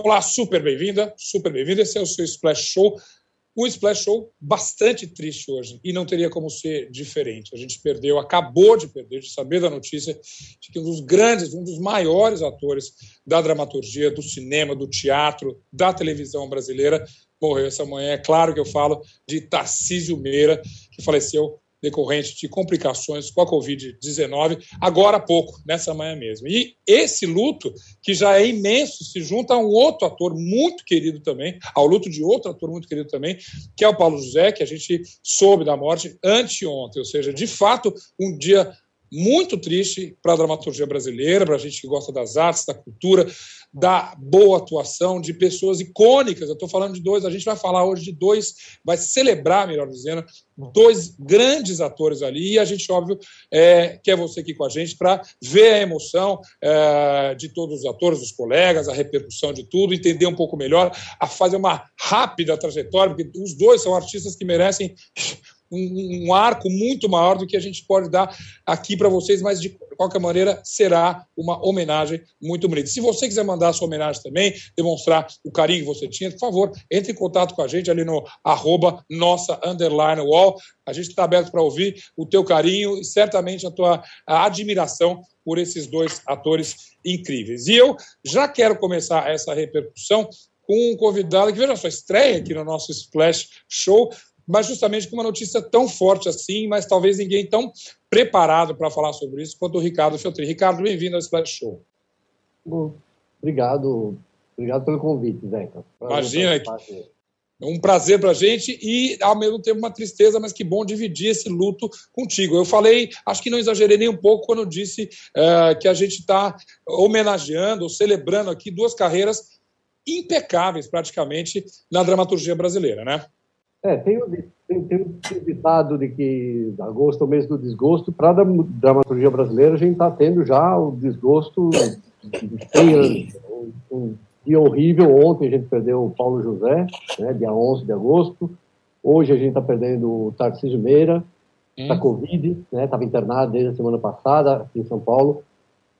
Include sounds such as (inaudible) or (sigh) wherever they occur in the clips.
Olá, super bem-vinda, super bem-vinda. Esse é o seu Splash Show. Um Splash Show bastante triste hoje e não teria como ser diferente. A gente perdeu, acabou de perder, de saber da notícia de que um dos grandes, um dos maiores atores da dramaturgia, do cinema, do teatro, da televisão brasileira morreu essa manhã. É claro que eu falo de Tarcísio Meira, que faleceu decorrente de complicações com a Covid-19, agora há pouco, nessa manhã mesmo. E esse luto, que já é imenso, se junta a um outro ator muito querido também, ao luto de outro ator muito querido também, que é o Paulo José, que a gente soube da morte anteontem, ou seja, de fato, um dia muito triste para a dramaturgia brasileira, para a gente que gosta das artes, da cultura, da boa atuação de pessoas icônicas. Eu estou falando de dois, a gente vai falar hoje de dois, vai celebrar, melhor dizendo, dois grandes atores ali. E a gente, óbvio, é, quer você aqui com a gente para ver a emoção é, de todos os atores, dos colegas, a repercussão de tudo, entender um pouco melhor, a fazer uma rápida trajetória, porque os dois são artistas que merecem um, um, arco muito maior do que a gente pode dar aqui para vocês, mas de qualquer maneira será uma homenagem muito bonita. Se você quiser mandar sua homenagem também, demonstrar o carinho que você tinha, por favor, entre em contato com a gente ali no arroba nossa underline wall. A gente está aberto para ouvir o teu carinho e certamente a tua admiração por esses dois atores incríveis. E eu já quero começar essa repercussão com um convidado que, veja só, estreia aqui no nosso Splash Show, mas justamente com uma notícia tão forte assim, mas talvez ninguém tão preparado para falar sobre isso quanto o Ricardo Feltrin. Ricardo, bem-vindo ao Splash Show. Bom, obrigado, obrigado pelo convite, Zeca. Imagina que é um prazer para a gente e, ao mesmo tempo, uma tristeza, mas que bom dividir esse luto contigo. Eu falei, acho que não exagerei nem um pouco quando disse uh, que a gente está homenageando, celebrando aqui duas carreiras impecáveis, praticamente, na dramaturgia brasileira, né? É, tem, tem, tem um ditado de que agosto é o mês do desgosto. Para a dramaturgia brasileira, a gente está tendo já o desgosto de 100 anos. Um, dia horrível. Ontem a gente perdeu o Paulo José, né, dia 11 de agosto. Hoje a gente está perdendo o Tarcísio Meira, da hum. Covid, estava né, internado desde a semana passada aqui em São Paulo.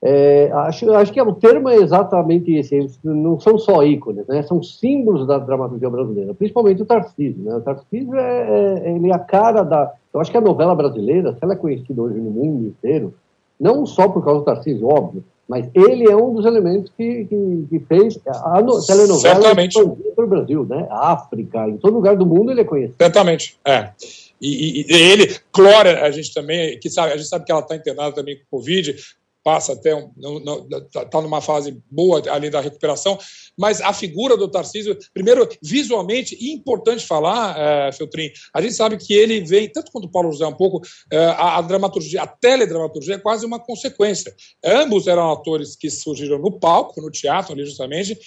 É, acho, acho que o termo é exatamente esse. Não são só ícones, né? São símbolos da dramaturgia brasileira, principalmente o Tarcísio. Né? O Tarcísio é, é, ele é a cara da. Eu acho que a novela brasileira, se ela é conhecida hoje no mundo inteiro, não só por causa do Tarcísio, óbvio, mas ele é um dos elementos que, que, que fez a no, telenovela para o Brasil, né? A África, em todo lugar do mundo ele é conhecido. Certamente, é. E, e, e, ele, Clória, a gente também, que sabe, a gente sabe que ela está internada também com Covid, passa até um, está tá numa fase boa ali da recuperação, mas a figura do Tarcísio, primeiro, visualmente, importante falar, é, Feltrin, a gente sabe que ele vem, tanto quanto o Paulo José um pouco, é, a, a, dramaturgia, a teledramaturgia é quase uma consequência. Ambos eram atores que surgiram no palco, no teatro ali justamente,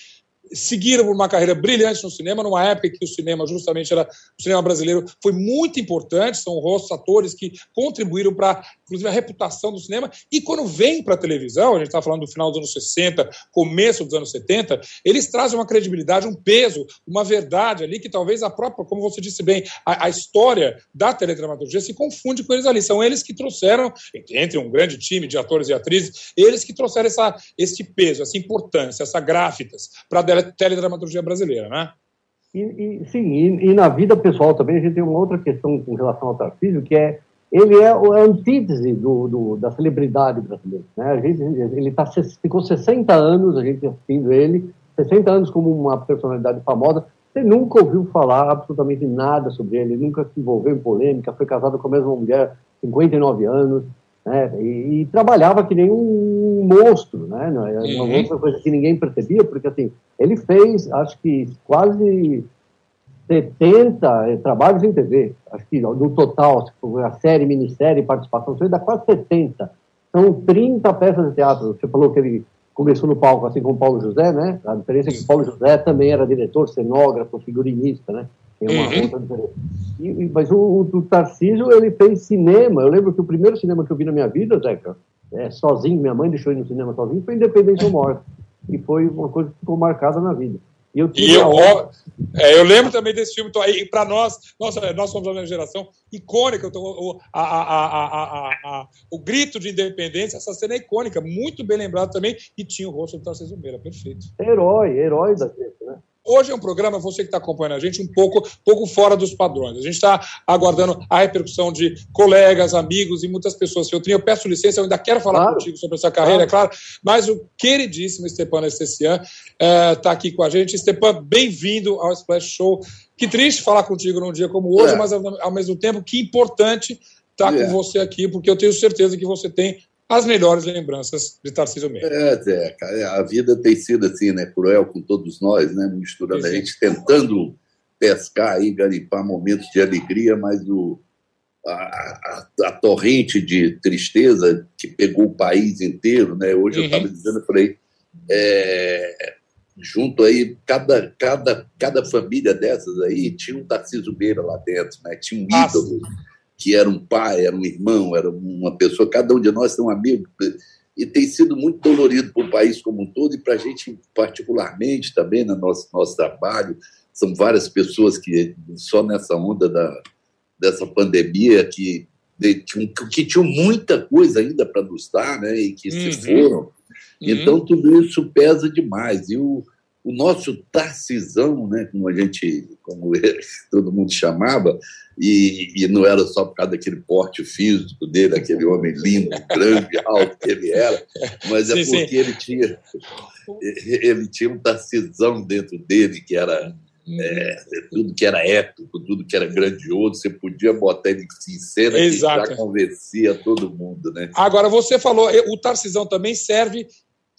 seguiram uma carreira brilhante no cinema, numa época que o cinema justamente era o cinema brasileiro foi muito importante, são rostos atores que contribuíram para inclusive a reputação do cinema e quando vem para a televisão, a gente está falando do final dos anos 60, começo dos anos 70, eles trazem uma credibilidade, um peso, uma verdade ali que talvez a própria, como você disse bem, a, a história da teledramaturgia se confunde com eles ali, são eles que trouxeram, entre um grande time de atores e atrizes, eles que trouxeram essa, esse peso, essa importância, essa gráficas para a teledramaturgia brasileira, né? E, e, sim, e, e, na vida pessoal também a gente tem uma outra questão com relação ao Tarcísio, que é ele é a antítese do, do, da celebridade brasileira. Né? A gente, ele tá, ficou 60 anos, a gente assistindo ele, 60 anos como uma personalidade famosa. Você nunca ouviu falar absolutamente nada sobre ele, nunca se envolveu em polêmica, foi casado com a mesma mulher 59 anos, né? E, e, trabalhava que nem um monstro, né? É uma uhum. coisa que ninguém percebia, porque assim, ele fez, acho que quase 70 eh, trabalhos em TV, acho que no total, a série, minissérie, participação, isso dá quase 70. São 30 peças de teatro. Você falou que ele começou no palco, assim como Paulo José, né? A diferença é que Paulo José também era diretor, cenógrafo, figurinista, né? Tem uma uhum. outra diferença. E, mas o, o, Tarcísio, ele fez cinema. Eu lembro que o primeiro cinema que eu vi na minha vida, Zeca, é, sozinho, minha mãe deixou ir no cinema sozinho, foi Independência ou Morte. E foi uma coisa que ficou marcada na vida. Eu, e eu, é, eu lembro também desse filme. E para nós, nossa, nós somos uma geração icônica. Então, o, a, a, a, o grito de independência, essa cena é icônica, muito bem lembrado também. E tinha o rosto do Tarcísio Meira, perfeito. Herói, herói da gente, né? Hoje é um programa, você que está acompanhando a gente, um pouco, pouco fora dos padrões. A gente está aguardando a repercussão de colegas, amigos e muitas pessoas. Feltrinho, eu peço licença, eu ainda quero falar claro. contigo sobre essa carreira, claro. é claro, mas o queridíssimo Stepan Estecian está eh, aqui com a gente. Stepan, bem-vindo ao Splash Show. Que triste falar contigo num dia como hoje, é. mas ao mesmo tempo, que importante estar tá é. com você aqui, porque eu tenho certeza que você tem as melhores lembranças de Tarcísio Meira. É, é, a vida tem sido assim, né, cruel com todos nós, né, misturando a gente tentando pescar e garimpar momentos de alegria, mas o, a, a, a, torrente de tristeza que pegou o país inteiro, né, hoje uhum. eu estava dizendo, eu falei, é, junto aí, cada, cada, cada família dessas aí tinha um Tarcísio Meira lá dentro, né, tinha um ídolo. Nossa que era um pai, era um irmão, era uma pessoa, cada um de nós tem um amigo, e tem sido muito dolorido para o país como um todo e para a gente particularmente também no nosso, nosso trabalho. São várias pessoas que, só nessa onda da, dessa pandemia, que, de, que, que tinham muita coisa ainda para nos dar, né, e que uhum. se foram. Uhum. Então, tudo isso pesa demais. E o, o nosso Tarcisão, né, como a gente, como (laughs) todo mundo chamava, e, e, não era só por causa daquele porte físico dele, aquele homem lindo, grande, alto que ele era, mas é sim, porque sim. ele tinha ele tinha um Tarcisão dentro dele que era é, tudo que era épico, tudo que era grandioso, você podia botar ele em cena Exato. que já convencia todo mundo, né? Agora, você falou, o Tarcisão também serve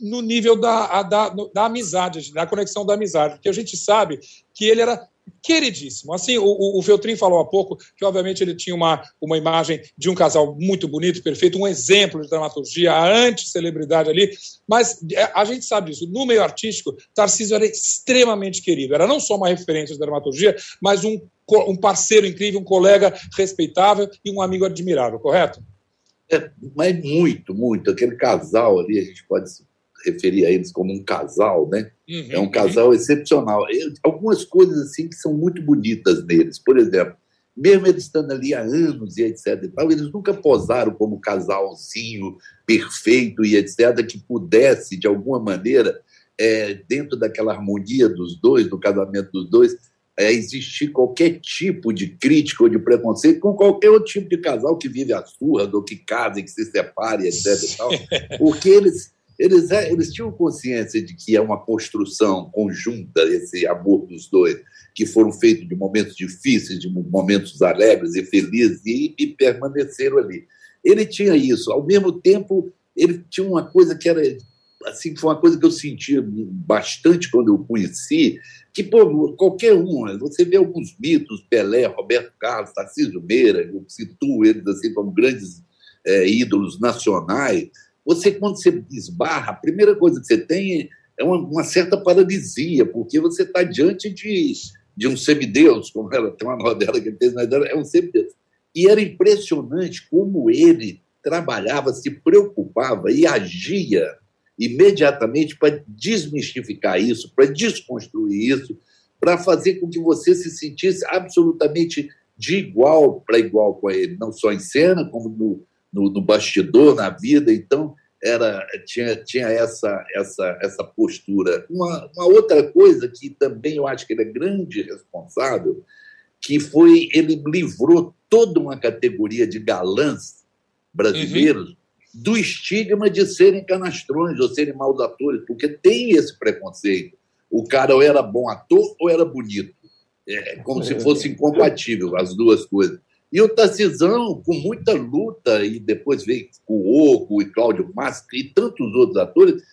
no nível da, da, da amizade, da conexão da amizade, porque a gente sabe que ele era queridíssimo. Assim, o, o Feltrin falou há pouco que, obviamente, ele tinha uma, uma imagem de um casal muito bonito, perfeito, um exemplo de dramaturgia, a anti-celebridade ali, mas é, a gente sabe disso. No meio artístico, Tarcísio era extremamente querido. Era não só uma referência de dramaturgia, mas um, um parceiro incrível, um colega respeitável e um amigo admirável, correto? É, mas muito, muito. Aquele casal ali, a gente pode referir a eles como um casal, né? Uhum, é um casal uhum. excepcional. Eu, algumas coisas assim que são muito bonitas neles. Por exemplo, mesmo eles estando ali há anos e etc. E tal, eles nunca posaram como casalzinho perfeito e etc. que pudesse, de alguma maneira, é, dentro daquela harmonia dos dois, do casamento dos dois, é, existir qualquer tipo de crítica ou de preconceito com qualquer outro tipo de casal que vive a surra, ou que casa que se separe, etc. E tal, (laughs) porque eles eles, é, eles tinham consciência de que é uma construção conjunta, esse amor dos dois, que foram feitos de momentos difíceis, de momentos alegres e felizes, e, e permaneceram ali. Ele tinha isso. Ao mesmo tempo, ele tinha uma coisa que era assim foi uma coisa que eu senti bastante quando eu conheci, que pô, qualquer um, né? você vê alguns mitos, Pelé, Roberto Carlos, Tarcísio Meira, eu situo eles assim como grandes é, ídolos nacionais, você, quando você esbarra, a primeira coisa que você tem é uma, uma certa paralisia, porque você está diante de, de um semideus, como ela tem uma novela que ele fez na é um semideus. E era impressionante como ele trabalhava, se preocupava e agia imediatamente para desmistificar isso, para desconstruir isso, para fazer com que você se sentisse absolutamente de igual para igual com ele, não só em cena, como no, no, no bastidor, na vida. Então, era tinha, tinha essa, essa, essa postura. Uma, uma outra coisa que também eu acho que ele é grande responsável, que foi ele livrou toda uma categoria de galãs brasileiros uhum. do estigma de serem canastrões ou serem maus atores, porque tem esse preconceito. O cara ou era bom ator ou era bonito. É como se fosse incompatível as duas coisas. E o Tarcisão, com muita luta, e depois veio o Oco e Cláudio Máscara e tantos outros atores,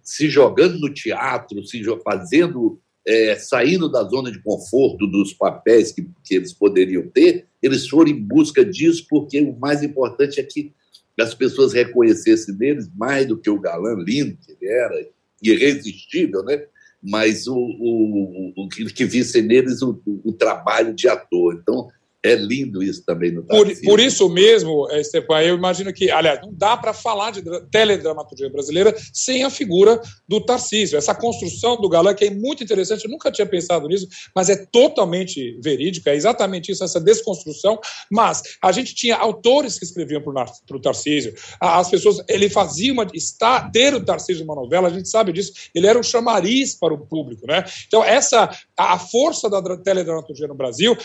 se jogando no teatro, se fazendo, é, saindo da zona de conforto dos papéis que, que eles poderiam ter, eles foram em busca disso, porque o mais importante é que as pessoas reconhecessem neles mais do que o galã lindo que ele era, irresistível, né? mas o, o, o que, que vissem neles o, o, trabalho de ator. Então, É lindo isso também no por, por isso mesmo, Estepan, eu imagino que, aliás, não dá para falar de teledramaturgia brasileira sem a figura do Tarcísio. Essa construção do galã que é muito interessante, eu nunca tinha pensado nisso, mas é totalmente verídica, é exatamente isso, essa desconstrução. Mas a gente tinha autores que escreviam para o Tarcísio, as pessoas, ele fazia uma. Está, ter o Tarcísio numa novela, a gente sabe disso, ele era um chamariz para o público. Né? Então, essa, a força da teledramaturgia no Brasil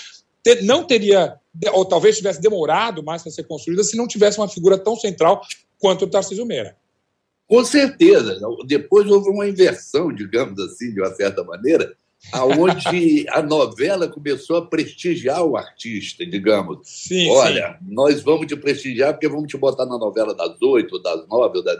ter, não teria, ou talvez tivesse demorado mais para ser construída se não tivesse uma figura tão central quanto o Tarcísio Meira. Com certeza. Depois houve uma inversão, digamos assim, de uma certa maneira, aonde a novela começou a prestigiar o artista, digamos. Sim, Olha, sim. nós vamos te prestigiar porque vamos te botar na novela das oito, das nove, das...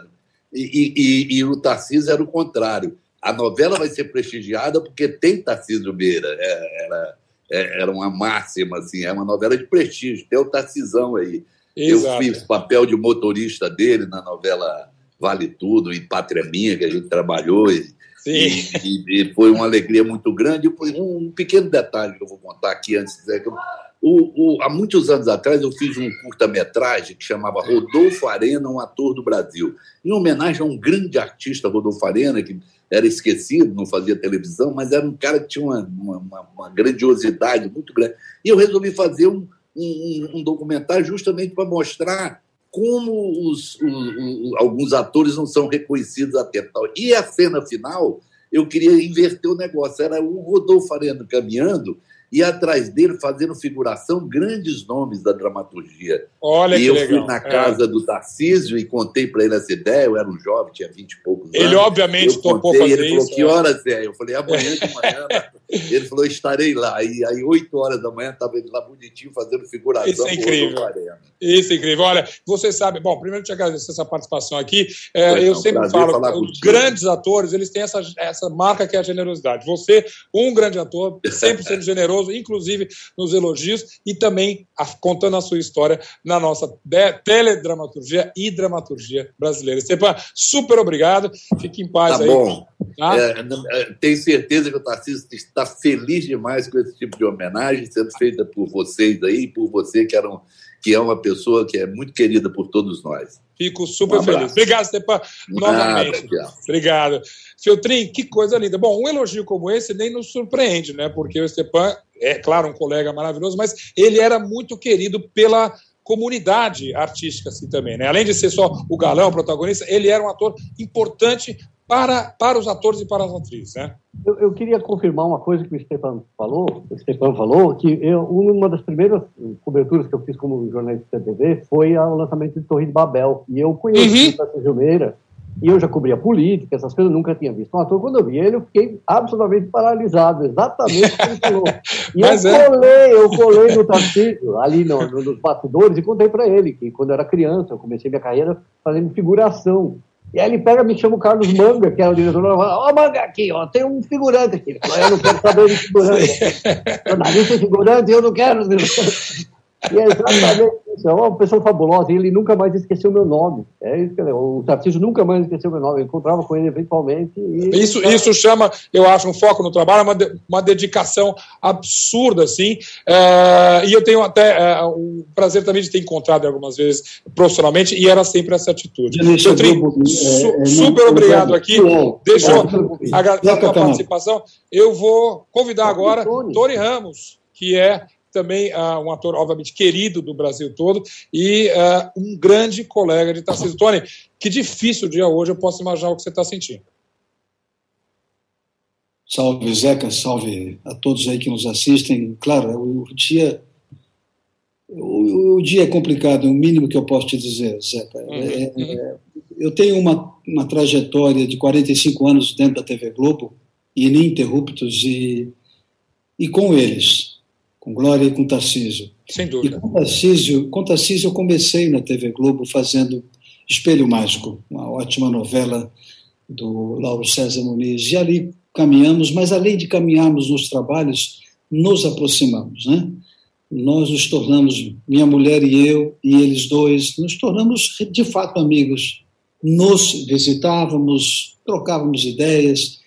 E, e, e, o Tarcísio era o contrário. A novela vai ser prestigiada porque tem Tarcísio Meira. É, era, é, era uma máxima, assim, é uma novela de prestígio, tem o Tarcisão aí. Exato. Eu fiz papel de motorista dele na novela Vale Tudo e Pátria Minha, que a gente trabalhou, e, e, e, foi uma alegria muito grande. Um, um pequeno detalhe que eu vou contar aqui antes de dizer que eu, o, o, há muitos anos atrás eu fiz um curta-metragem que chamava Rodolfo Arena, um ator do Brasil, em homenagem a um grande artista, Rodolfo Arena, que era esquecido, não fazia televisão, mas era um cara que tinha uma, uma, uma grandiosidade muito grande. E eu resolvi fazer um, um, um documentário justamente para mostrar como os, alguns atores não são reconhecidos a tempo. E a cena final, eu queria inverter o negócio. Era o Rodolfo Arena caminhando e atrás dele fazendo figuração grandes nomes da dramaturgia. Olha e eu legal. fui na casa é. do Tarcísio e contei para ele essa ideia. Eu era um jovem, tinha vinte e poucos anos. Ele, obviamente, eu topou contei, fazer Ele falou: Que horas é? Eu falei: Amanhã de (laughs) manhã. ele falou: Estarei lá. E aí, oito horas da manhã, estava ele lá bonitinho fazendo figuração. Isso é incrível. Isso é incrível. Olha, você sabe. Bom, primeiro te agradecer essa participação aqui. É, eu sempre falo: os grandes atores, eles têm essa, essa marca que é a generosidade. Você, um grande ator, sempre sendo generoso, inclusive nos elogios e também a, contando a sua história na nossa teledramaturgia e dramaturgia brasileira. Estepan, super obrigado. Fique em paz tá aí. Bom. Tá? É, é, tenho certeza que o Tarcísio está feliz demais com esse tipo de homenagem sendo feita por vocês aí, por você que, era um, que é uma pessoa que é muito querida por todos nós. Fico super um feliz. Obrigado, Stepan, novamente. Nada, Obrigado. Feltrin, que coisa linda. Bom, um elogio como esse nem nos surpreende, né? Porque o Stepan é, claro, um colega maravilhoso, mas ele era muito querido pela comunidade artística assim também, né? Além de ser só o galão, o protagonista, ele era um ator importante para, para os atores e para as atrizes, né? Eu, eu queria confirmar uma coisa que o Stepan falou, o falou, que eu, uma das primeiras coberturas que eu fiz como jornalista de TV foi o lançamento de Torre de Babel, e eu conheci uhum. o Tarcísio Meira, e eu já cobria política, essas coisas, nunca tinha visto um ator. Quando eu vi ele, eu fiquei absolutamente paralisado, exatamente o que ele falou. (laughs) E eu é. colei, eu colei no Tarcísio, ali no, no, nos bastidores, e contei para ele que quando eu era criança, eu comecei minha carreira fazendo figuração. E aí ele pega, me chama o Carlos Manga, que era o diretor, e fala, ó, oh, Manga, aqui, ó, tem um figurante aqui. Eu não quero saber de figurante. (laughs) Jornalista figurante, eu não quero. (laughs) E é exatamente É uma pessoa fabulosa. E ele nunca mais esqueceu meu nome. É isso que o Tarcísio nunca mais esqueceu meu nome. Eu encontrava com ele eventualmente. isso, isso chama, eu acho, um foco no trabalho, uma, de, uma dedicação absurda, assim. É, e eu tenho até é, o prazer também de ter encontrado algumas vezes profissionalmente, e era sempre essa atitude. Trim, su, é, super obrigado aqui. Deixa eu agradecer a participação. Eu vou convidar agora Tony Ramos, que é também uh, um ator, obviamente, querido do Brasil todo e uh, um grande colega de Tarcísio. Tony, que difícil dia hoje, eu posso imaginar o que você está sentindo. Salve, Zeca, salve a todos aí que nos assistem. Claro, o dia o, o dia é complicado, é o mínimo que eu posso te dizer, Zeca. Uhum, é, uhum. É, eu tenho uma, uma trajetória de 45 anos dentro da TV Globo, ininterruptos, e, e com eles com Glória e com Tarcísio. Sem dúvida. E com Tarcísio, com Tarcísio eu comecei na TV Globo fazendo Espelho Mágico, uma ótima novela do Lauro César Muniz. E ali caminhamos, mas além de caminharmos nos trabalhos, nos aproximamos, né? Nós nos tornamos, minha mulher e eu, e eles dois, nos tornamos de fato amigos. Nos visitávamos, trocávamos ideias,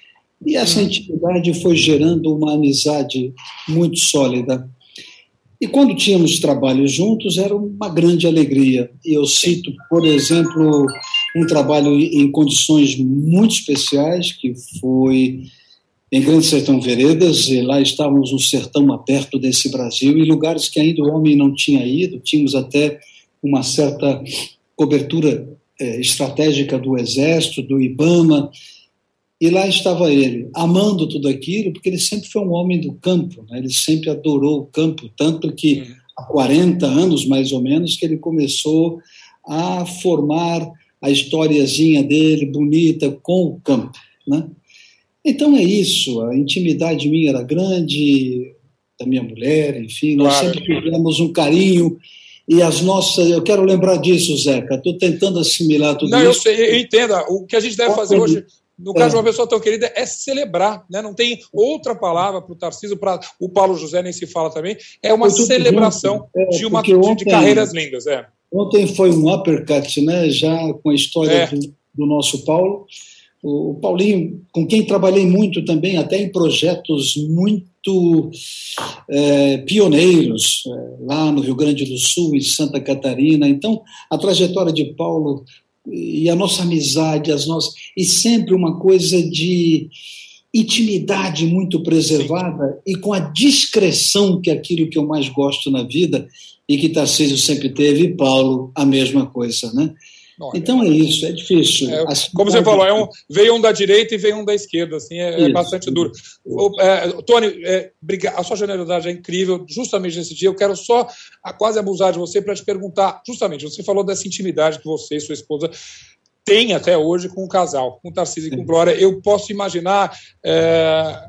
e essa intimidade foi gerando uma amizade muito sólida. E quando tínhamos trabalhos juntos, era uma grande alegria. Eu cito, por exemplo, um trabalho em condições muito especiais, que foi em Grande Sertão Veredas, e lá estávamos no sertão aberto desse Brasil, em lugares que ainda o homem não tinha ido, tínhamos até uma certa cobertura é, estratégica do Exército, do IBAMA, e lá estava ele, amando tudo aquilo, porque ele sempre foi um homem do campo, né? ele sempre adorou o campo, tanto que há 40 anos, mais ou menos, que ele começou a formar a historiazinha dele, bonita, com o campo. Né? Então é isso, a intimidade minha era grande, da minha mulher, enfim, nós claro. sempre tivemos um carinho e as nossas. Eu quero lembrar disso, Zeca. Estou tentando assimilar tudo Não, isso. Não, eu, eu entendo. O que a gente deve fazer hoje no caso é. de uma pessoa tão querida, é celebrar, né? não tem outra palavra para o Tarcísio, para o Paulo José nem se fala também, é uma celebração é, de, uma, ontem, de carreiras lindas. É. Ontem foi um uppercut, né? já com a história é. do, do, nosso Paulo. O, o, Paulinho, com quem trabalhei muito também, até em projetos muito é, pioneiros, é, lá no Rio Grande do Sul, em Santa Catarina. Então, a trajetória de Paulo e a nossa amizade, as nossas e sempre uma coisa de intimidade muito preservada e com a discreção que é aquilo que eu mais gosto na vida e que Tarcísio sempre teve e Paulo a mesma coisa, né? Então é isso, é difícil. É, como você falou, é um, veio um da direita e veio um da esquerda, assim, é, é bastante duro. O, é, Tony, é, a sua generosidade é incrível. Justamente nesse dia, eu quero só a, quase abusar de você para te perguntar. Justamente, você falou dessa intimidade que você e sua esposa têm até hoje com o casal, com o Tarcísio e com Glória. Eu posso imaginar é,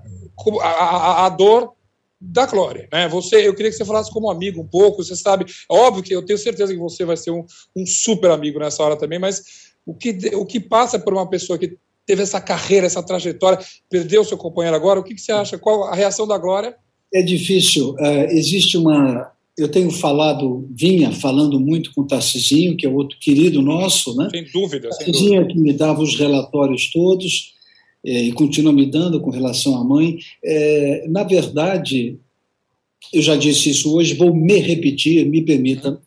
a, a, a dor da Glória. Né? Você, eu queria que você falasse como amigo um pouco. Você sabe, é óbvio que eu tenho certeza que você vai ser um, um super amigo nessa hora também, mas o que, o que passa por uma pessoa que teve essa carreira, essa trajetória, perdeu seu companheiro agora, o que, que você acha? Qual a reação da Glória? É difícil. Uh, existe uma. Eu tenho falado, vinha falando muito com o Tarcisinho, que é outro querido nosso, né? Sem dúvida. Tarcisinho é que me dava os relatórios todos é, e continua me dando com relação à mãe. É, na verdade, eu já disse isso hoje, vou me repetir, me permita.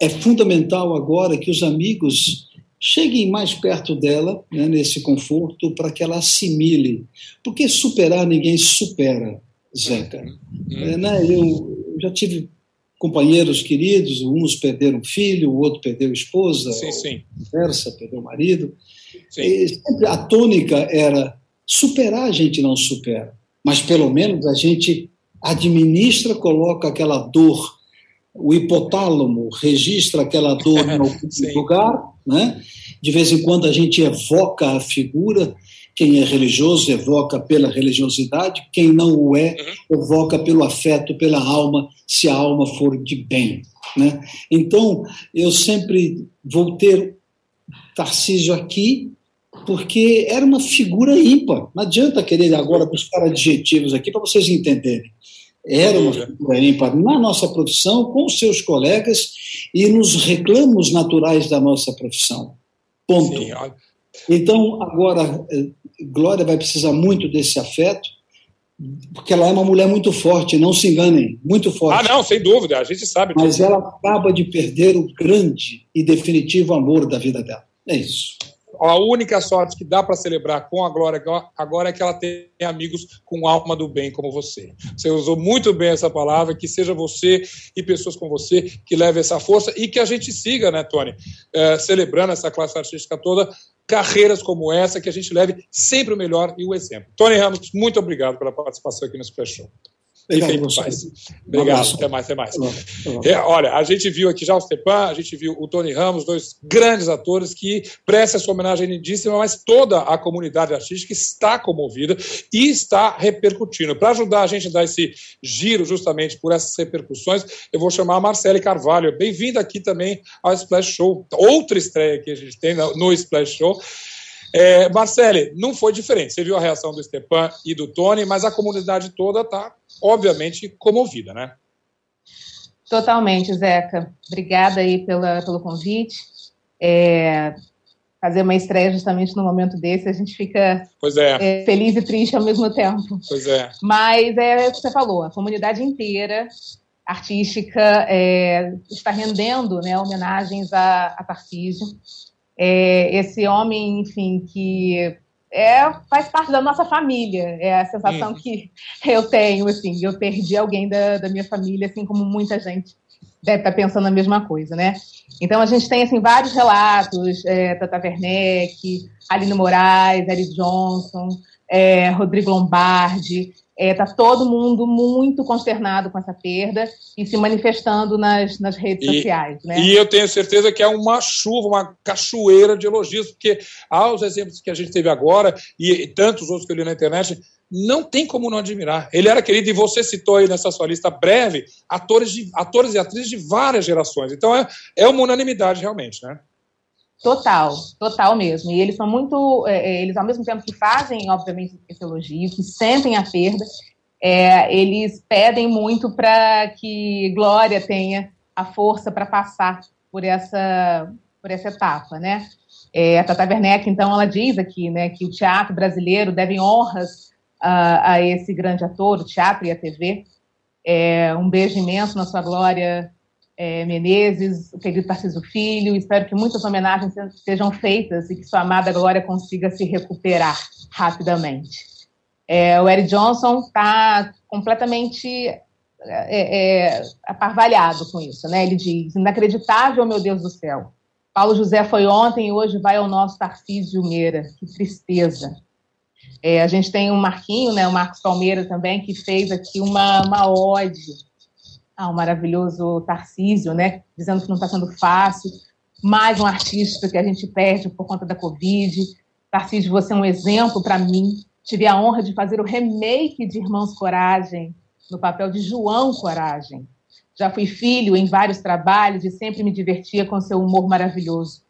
É fundamental agora que os amigos cheguem mais perto dela, né, nesse conforto, para que ela assimile. Porque superar ninguém supera, Zeca. Uhum. É, né, eu já tive companheiros queridos, uns perderam filho, o outro perdeu esposa, sim, sim. vice perdeu marido sempre a tônica era superar a gente não supera, mas pelo menos a gente administra, coloca aquela dor, o hipotálamo registra aquela dor (laughs) no lugar, né? De vez em quando a gente evoca a figura, quem é religioso evoca pela religiosidade, quem não o é uhum. evoca pelo afeto, pela alma, se a alma for de bem. Né? Então, eu sempre vou ter Tarcísio aqui porque era uma figura ímpar. Não adianta querer agora buscar adjetivos aqui para vocês entenderem. Era uma figura ímpar na nossa profissão, com seus colegas e nos reclamos naturais da nossa profissão. Ponto. Sim, então, agora, eh, Glória vai precisar muito desse afeto, porque ela é uma mulher muito forte, não se enganem, muito forte. Ah, não, sem dúvida, a gente sabe. Mas ela acaba de perder o grande e definitivo amor da vida dela. É isso a única sorte que dá para celebrar com a Glória agora é que ela tem amigos com alma do bem como você. Você usou muito bem essa palavra, que seja você e pessoas como você que levem essa força e que a gente siga, né, Tony, é, celebrando essa classe artística toda, carreiras como essa, que a gente leve sempre o melhor e o exemplo. Tony Ramos, muito obrigado pela participação aqui no Special. Obrigado, Obrigado, um até mais, até mais. É, olha, a gente viu aqui já o Stepan, a gente viu o Tony Ramos, dois grandes atores que prestam essa homenagem lindíssima, mas toda a comunidade artística está comovida e está repercutindo. Para ajudar a gente a dar esse giro justamente por essas repercussões, eu vou chamar a Marcele Carvalho. Bem-vinda aqui também ao Splash Show. Outra estreia que a gente tem no Splash Show. É, Marcele, não foi diferente. Você viu a reação do Stepan e do Tony, mas a comunidade toda está, obviamente, comovida, né? Totalmente, Zeca. Obrigada aí pela, pelo convite. É, fazer uma estreia justamente no momento desse, a gente fica é. É, feliz e triste ao mesmo tempo. Pois é. Mas é o que você falou, a comunidade inteira artística é, está rendendo né, homenagens a, a Tarcísio. É, esse homem, enfim, que é, faz parte da nossa família. É a sensação que eu tenho, assim, eu perdi alguém da, da minha família, assim como muita gente deve estar pensando a mesma coisa, né? Então a gente tem assim vários relatos, é, Tata Werneck, Aline Moraes, Eric Johnson, é, Rodrigo Lombardi, está é, todo mundo muito consternado com essa perda e se manifestando nas, nas redes e, sociais. Né? E eu tenho certeza que é uma chuva, uma cachoeira de elogios, porque aos exemplos que a gente teve agora e, e tantos outros que eu li na internet, não tem como não admirar. Ele era querido, e você citou aí nessa sua lista breve, atores, de, atores e atrizes de várias gerações. Então é, é uma unanimidade, realmente, né? Total, total mesmo. E eles são muito, é, é, eles ao mesmo tempo que fazem, obviamente, esse elogio, que sentem a perda, é, eles pedem muito para que Glória tenha a força para passar por essa, por essa etapa, né? É, a Tata Werneck, então, ela diz aqui, né, que o teatro brasileiro deve honras a, a esse grande ator, o teatro e a TV. É, um beijo imenso na sua glória, é, Menezes, o querido Tarcísio Filho. Espero que muitas homenagens sejam feitas e que sua amada Glória consiga se recuperar rapidamente. É, o Eric Johnson está completamente é, é, aparvalhado com isso. Né? Ele diz: inacreditável, meu Deus do céu. Paulo José foi ontem e hoje vai ao nosso Tarcísio Meira. Que tristeza. É, a gente tem um Marquinho, né, o Marcos Palmeira também, que fez aqui uma, uma ode ao maravilhoso Tarcísio, né, dizendo que não está sendo fácil. Mais um artista que a gente perde por conta da Covid. Tarcísio, você é um exemplo para mim. Tive a honra de fazer o remake de Irmãos Coragem, no papel de João Coragem. Já fui filho em vários trabalhos e sempre me divertia com seu humor maravilhoso.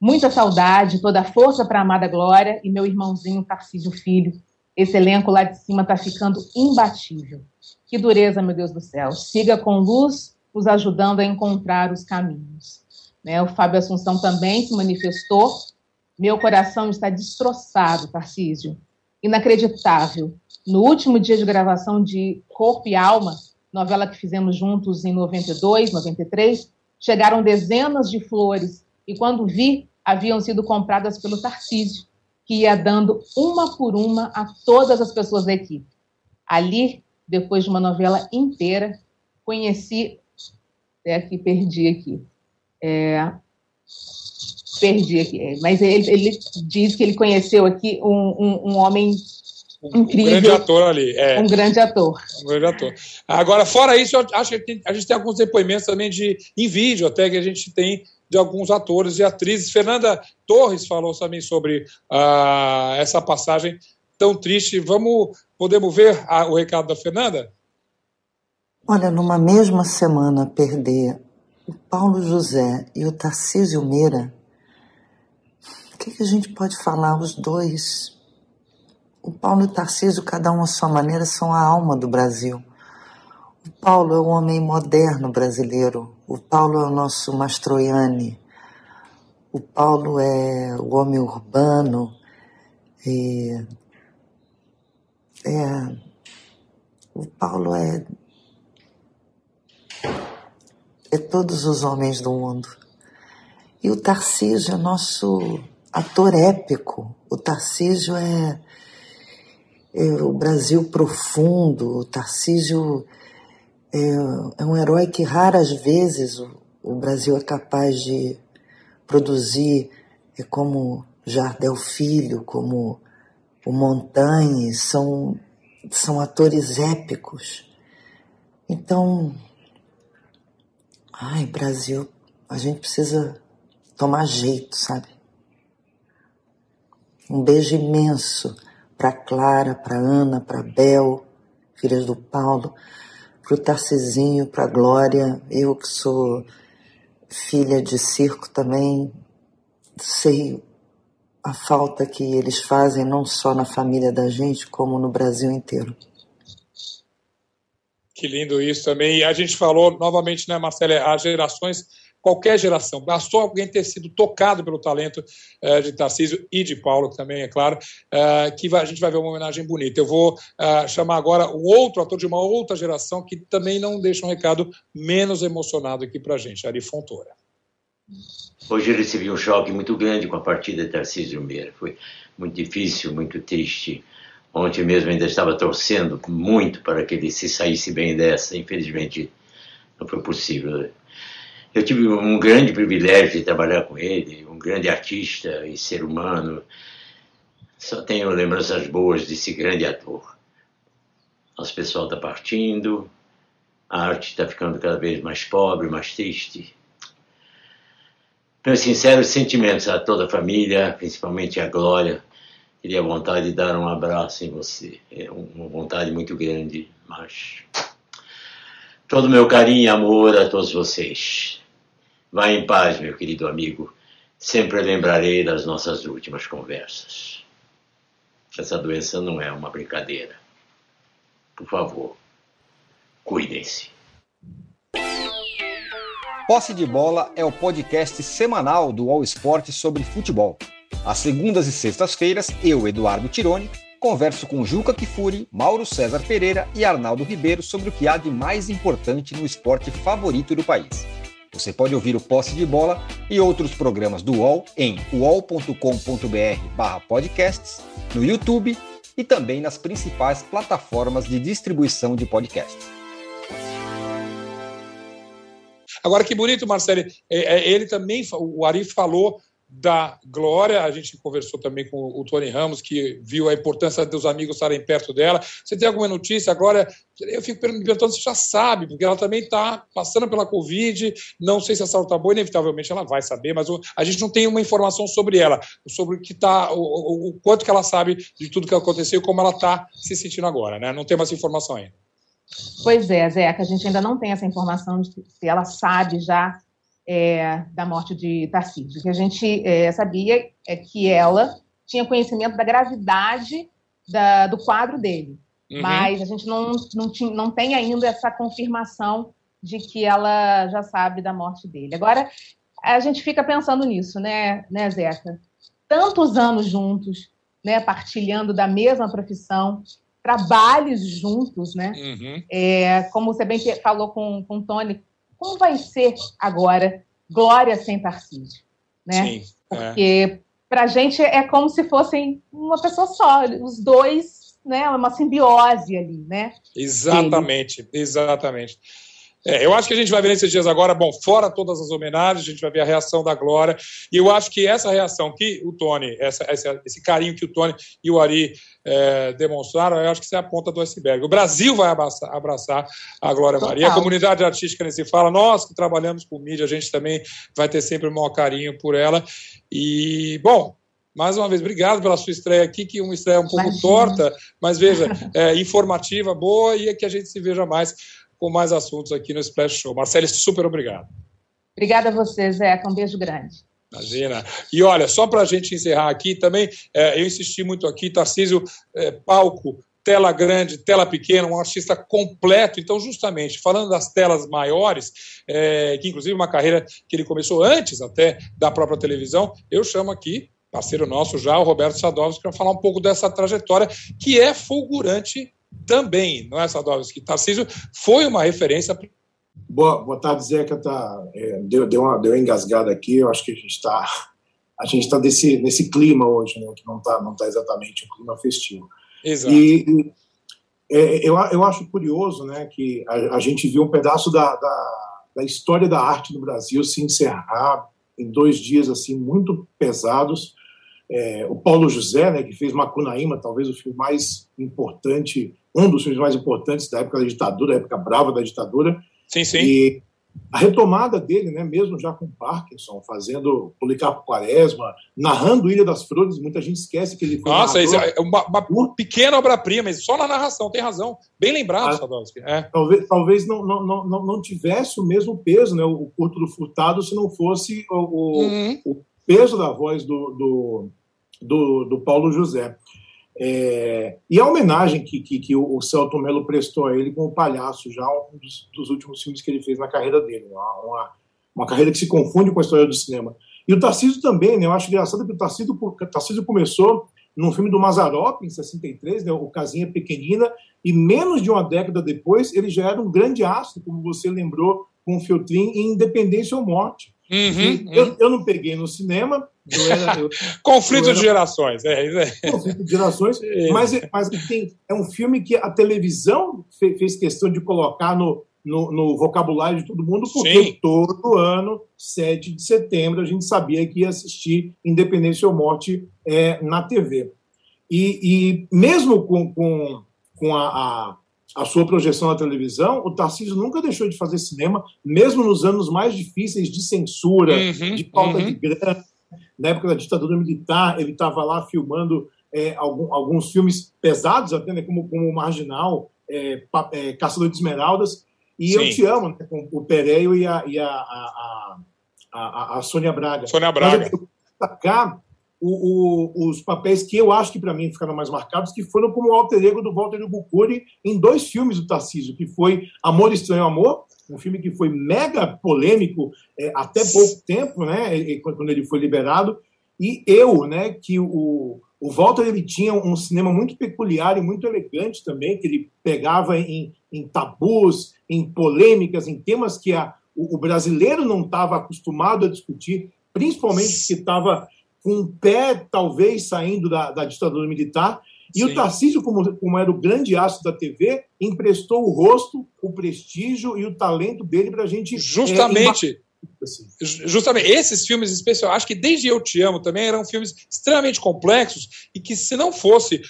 Muita saudade, toda a força para a amada Glória e meu irmãozinho Tarcísio Filho. Esse elenco lá de cima está ficando imbatível. Que dureza, meu Deus do céu. Siga com luz, os ajudando a encontrar os caminhos. Né? O Fábio Assunção também se manifestou. Meu coração está destroçado, Tarcísio. Inacreditável. No último dia de gravação de Corpo e Alma, novela que fizemos juntos em 92, 93, chegaram dezenas de flores e quando vi, haviam sido compradas pelo Tarcísio, que ia dando uma por uma a todas as pessoas da equipe. Ali, depois de uma novela inteira, conheci. Até aqui, perdi aqui. É, perdi aqui. É, mas ele, ele, diz que ele conheceu aqui um, um, um homem incrível. Um grande ator ali. É. Um grande ator. Um grande ator. Agora, fora isso, acho que a gente tem alguns depoimentos também de, em vídeo, até que a gente tem de alguns atores e atrizes. Fernanda Torres falou também sobre uh, essa passagem tão triste. Vamos, podemos ver a, o recado da Fernanda? Olha, numa mesma semana perder o Paulo José e o Tarcísio Meira, o que, que a gente pode falar? Os dois. O Paulo e o Tarcísio, cada um à sua maneira, são a alma do Brasil. O Paulo é o homem moderno brasileiro. O Paulo é o nosso Mastroianni. O Paulo é o homem urbano. E é, o Paulo é é todos os homens do mundo. E o Tarcísio é nosso ator épico. O Tarcísio é, é o Brasil profundo. O Tarcísio é, é um herói que raras vezes o, o Brasil é capaz de produzir, é como Jardel Filho, como o Montagne, são, são atores épicos. Então, ai, Brasil, a gente precisa tomar jeito, sabe? Um beijo imenso para Clara, para Ana, para Bel, filhas do Paulo, para o Tarcisinho, para a Glória, eu que sou filha de circo também, sei a falta que eles fazem não só na família da gente, como no Brasil inteiro. Que lindo isso também. E a gente falou novamente, né, Marcela, as gerações qualquer geração. Bastou alguém ter sido tocado pelo talento uh, de Tarcísio e de Paulo, que também é claro, uh, que vai, a gente vai ver uma homenagem bonita. Eu vou uh, chamar agora um outro ator de uma outra geração que também não deixa um recado menos emocionado aqui para a gente, Ari Fontoura. Hoje eu recebi um choque muito grande com a partida de Tarcísio Meira. Foi muito difícil, muito triste. Ontem mesmo ainda estava torcendo muito para que ele se saísse bem dessa. Infelizmente, não foi possível. Eu tive um grande privilégio de trabalhar com ele, um grande artista e ser humano. Só tenho lembranças boas desse grande ator. Nosso pessoal está partindo, a arte está ficando cada vez mais pobre, mais triste. Meus sinceros sentimentos a toda a família, principalmente a Glória. Teria vontade de dar um abraço em você. É uma vontade muito grande, mas. Todo meu carinho e amor a todos vocês. Vá em paz, meu querido amigo. Sempre lembrarei das nossas últimas conversas. Essa doença não é uma brincadeira. Por favor, cuidem-se. Posse de Bola é o podcast semanal do All Sport sobre futebol. Às segundas e sextas-feiras, eu, Eduardo Tironi, converso com Juca Kifuri, Mauro César Pereira e Arnaldo Ribeiro sobre o que há de mais importante no esporte favorito do país. Você pode ouvir o Posse de Bola e outros programas do UOL em uol.com.br/podcasts, no YouTube e também nas principais plataformas de distribuição de podcasts. Agora, que bonito, Marcelo. É, é, ele também, o Ari falou da Glória, a gente conversou também com o Tony Ramos, que viu a importância dos amigos estarem perto dela. Você tem alguma notícia? A Glória, eu fico me perguntando se já sabe, porque ela também está passando pela Covid, não sei se a saúde está boa, inevitavelmente ela vai saber, mas a gente não tem uma informação sobre ela, sobre o que tá, o, o quanto que ela sabe de tudo que aconteceu e como ela está se sentindo agora, né? Não tem essa informação ainda. Pois é, que a gente ainda não tem essa informação de se ela sabe já é, da morte de Tarcísio. O que a gente é, sabia é que ela tinha conhecimento da gravidade da, do quadro dele, uhum. mas a gente não, não, tinha, não tem ainda essa confirmação de que ela já sabe da morte dele. Agora, a gente fica pensando nisso, né, né Zeca? Tantos anos juntos, né, partilhando da mesma profissão, trabalhos juntos, né? Uhum. É, como você bem falou com, com o Tony, como vai ser agora Glória sem Tarcísio, né? Sim, é. Porque para a gente é como se fossem uma pessoa só, os dois, né? Uma simbiose ali, né? Exatamente, Ele... exatamente. É, eu acho que a gente vai ver nesses dias agora, bom, fora todas as homenagens, a gente vai ver a reação da Glória, e eu acho que essa reação que o Tony, essa, essa, esse carinho que o Tony e o Ari é, demonstraram, eu acho que isso é a ponta do iceberg. O Brasil vai abraçar, abraçar a Glória Total. Maria, a comunidade artística nesse fala, nós que trabalhamos com mídia, a gente também vai ter sempre o maior carinho por ela, e, bom, mais uma vez, obrigado pela sua estreia aqui, que uma estreia um pouco Imagina. torta, mas veja, é, informativa, boa, e é que a gente se veja mais com mais assuntos aqui no Splash Show. Marcelo, super obrigado. Obrigada a você, Zeca. Um beijo grande. Imagina. E olha, só para a gente encerrar aqui também, é, eu insisti muito aqui, Tarcísio, é, palco, tela grande, tela pequena, um artista completo. Então, justamente, falando das telas maiores, é, que inclusive uma carreira que ele começou antes até da própria televisão, eu chamo aqui, parceiro nosso já, o Roberto Sadovski, para falar um pouco dessa trajetória que é fulgurante também, não é, Sadovski? Tarcísio foi uma referência. Boa, boa tarde, Zeca. Tá, é, deu, deu, uma, deu uma engasgada aqui. Eu acho que a gente está a gente está nesse, nesse clima hoje, né, que não está não tá exatamente um clima festivo. Exato. E é, eu, eu acho curioso né, que a, a gente viu um pedaço da, da, da, história da arte no Brasil se encerrar em dois dias assim muito pesados. É, o Paulo José, né, que fez Macunaíma, talvez o filme mais importante um dos filmes mais importantes da época da ditadura, da época brava da ditadura. Sim, sim. E a retomada dele, né, mesmo já com Parkinson, fazendo Policarpo Quaresma, narrando Ilha das Flores, muita gente esquece que ele foi. Nossa, é uma, uma pequena obra-prima, mas só na narração, tem razão. Bem lembrado, ah, Sadowski. É. Talvez, talvez não, não, não, não tivesse o mesmo peso, né, o Curto do Furtado, se não fosse o, uhum. o peso da voz do, do, do, do Paulo José. É, e a homenagem que, que, que o Celton Mello prestou a ele com o Palhaço, já um dos, dos, últimos filmes que ele fez na carreira dele. Uma, uma, uma carreira que se confunde com a história do cinema. E o Tarcísio também, né? Eu acho engraçado que o Tarcísio, o Tarcísio começou num filme do Mazarop, em 63, né, o Casinha Pequenina, e menos de uma década depois ele já era um grande astro, como você lembrou, com o Filtrin em Independência ou Morte. Uhum, eu, uhum. eu, não peguei no cinema. (laughs) Era, eu, Conflito de gerações. É, é. Conflito de gerações. É. Mas, mas tem, é um filme que a televisão fez questão de colocar no, no, no, vocabulário de todo mundo, porque Sim. todo ano, 7 de setembro, a gente sabia que ia assistir Independência ou Morte é, na TV. E, e mesmo com, com, com a, a, a, sua projeção na televisão, o Tarcísio nunca deixou de fazer cinema, mesmo nos anos mais difíceis de censura, uhum, de falta uhum. de grana. Na época da ditadura militar, ele estava lá filmando é, algum, alguns filmes pesados, até né, como, como Marginal, é, é, Caçador de Esmeraldas, e Sim. Eu Te Amo, né, com o Pereio e a, e a, a, a, a Sônia Braga. Sônia Braga. Destacar o, o, os papéis que eu acho que para mim ficaram mais marcados, que foram como o alter ego do Walter Bucuri em dois filmes do Tarcísio, que foi Amor Estranho Amor, um filme que foi mega polêmico é, até pouco tempo, né, quando ele foi liberado, e Eu, né, que o, o Walter ele tinha um cinema muito peculiar e muito elegante também, que ele pegava em, em tabus, em polêmicas, em temas que a, o, o brasileiro não estava acostumado a discutir, principalmente que estava com o pé, talvez, saindo da, da ditadura militar. E Sim. o Tarcísio, como, como era o grande astro da TV, emprestou o rosto, o prestígio e o talento dele para a gente. É, Justamente. É, Assim. Justamente, esses filmes especiais, acho que desde Eu Te Amo também eram filmes extremamente complexos e que se não fosse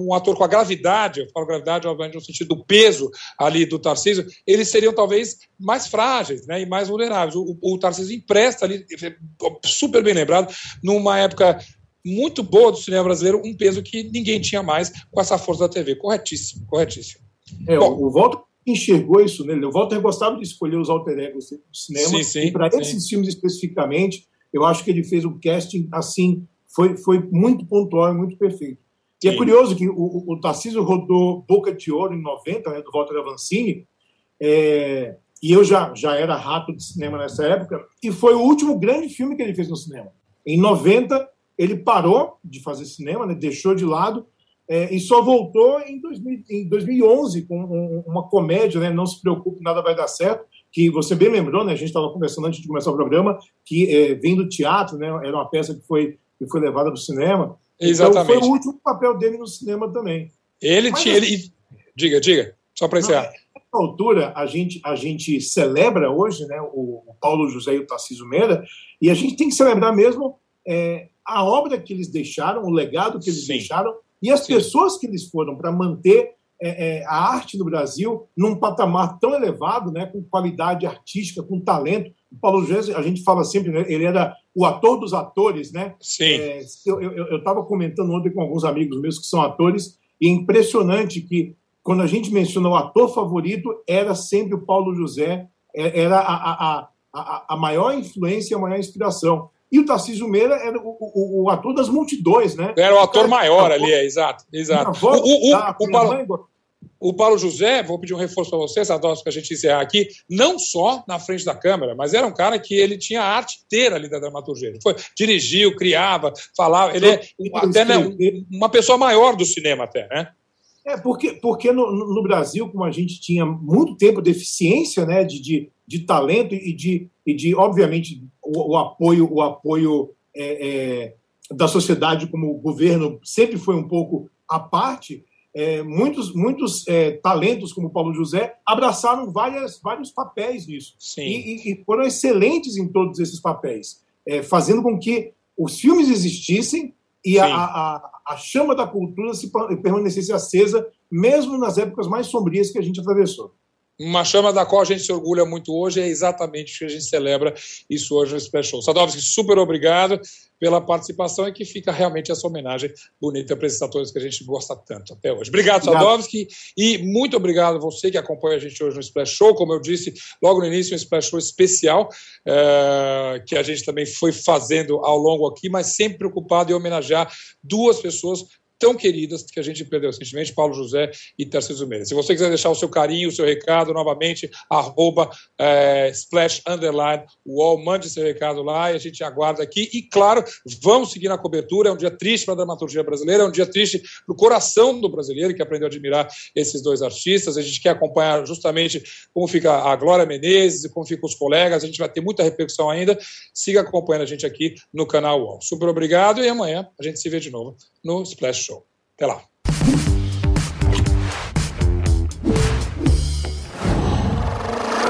um ator com a gravidade, eu falo gravidade, obviamente, no sentido do peso ali do Tarcísio, eles seriam talvez mais frágeis né, e mais vulneráveis. O, o Tarcísio empresta ali, super bem lembrado, numa época muito boa do cinema brasileiro, um peso que ninguém tinha mais com essa força da TV. Corretíssimo, corretíssimo. É, Bom, o Volta enxergou isso nele. O Walter gostava de escolher os alter egos do cinema. Sim, sim, e para esses filmes especificamente, eu acho que ele fez um casting assim, foi, foi muito pontual e muito perfeito. E é sim. é curioso que o, o Tarcísio rodou Boca de Ouro em 90, né, do Walter Avancini, é, e eu já, já era rato de cinema nessa época, e foi o último grande filme que ele fez no cinema. Em 90, ele parou de fazer cinema, né, deixou de lado, é, e só voltou em, 2000, em 2011 com um, uma comédia, né? Não se preocupe, nada vai dar certo. Que você bem lembrou, né? A gente estava conversando antes de começar o programa, que é, vem do teatro, né? Era uma peça que foi, que foi levada para o cinema. Exatamente. Então foi o último papel dele no cinema também. Ele tinha. Ele... Assim, diga, diga, só para encerrar. Nessa altura, a gente, a gente celebra hoje né, o, o Paulo José e o Tarcísio Meira, e a gente tem que celebrar mesmo é, a obra que eles deixaram, o legado que eles Sim. deixaram, e as Sim. pessoas que eles foram para manter é, é, a arte no Brasil num patamar tão elevado, né, com qualidade artística, com talento. O Paulo José, a gente fala sempre, né, ele era o ator dos atores, né? Sim. É, eu estava comentando ontem com alguns amigos meus que são atores, e é impressionante que quando a gente menciona o ator favorito, era sempre o Paulo José, é, era a, a, a, a maior influência, a maior inspiração. E o Tarcísio Meira era o, o, o ator das multidões, né? Era o ator maior ali, é, exato. exato. O, o, o, Paulo, o Paulo José, vou pedir um reforço para você, Sadovski, que a gente encerrar aqui, não só na frente da câmera, mas era um cara que ele tinha a arte inteira ali da dramaturgia. Ele foi, dirigiu, criava, falava. Ele é até né, uma pessoa maior do cinema, até, né? É, porque, porque no, no, Brasil, como a gente tinha muito tempo de eficiência, né, de, de, de talento e de, e de obviamente, o, o apoio, o apoio é, é, da sociedade como governo sempre foi um pouco à parte, é, muitos, muitos é, talentos, como Paulo José, abraçaram várias, vários papéis nisso. E, e, foram excelentes em todos esses papéis, é, fazendo com que os filmes existissem e a, a, a, chama da cultura se permanecesse acesa, mesmo nas épocas mais sombrias que a gente atravessou. Uma chama da qual a gente se orgulha muito hoje, é exatamente o que a gente celebra isso hoje no Special. Sadovski, super obrigado pela participação e que fica realmente essa homenagem bonita para esses atores que a gente gosta tanto até hoje. Obrigado, Sadovski, e muito obrigado a você que acompanha a gente hoje no Splash Show. Como eu disse logo no início, um Splash Show especial é, que a gente também foi fazendo ao longo aqui, mas sempre preocupado em homenagear duas pessoas tão queridas que a gente perdeu recentemente, Paulo José e Tarcísio Meira. Se você quiser deixar o seu carinho, o seu recado, novamente, arroba é, splash underline wall, mande seu recado lá e a gente aguarda aqui. E, claro, vamos seguir na cobertura. É um dia triste para a dramaturgia brasileira, é um dia triste para o coração do brasileiro que aprendeu a admirar esses dois artistas. A gente quer acompanhar justamente como fica a Glória Menezes e como ficam os colegas. A gente vai ter muita repercussão ainda. Siga acompanhando a gente aqui no canal UOL. Super obrigado e amanhã a gente se vê de novo no Splash Show. Até lá.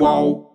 Uau.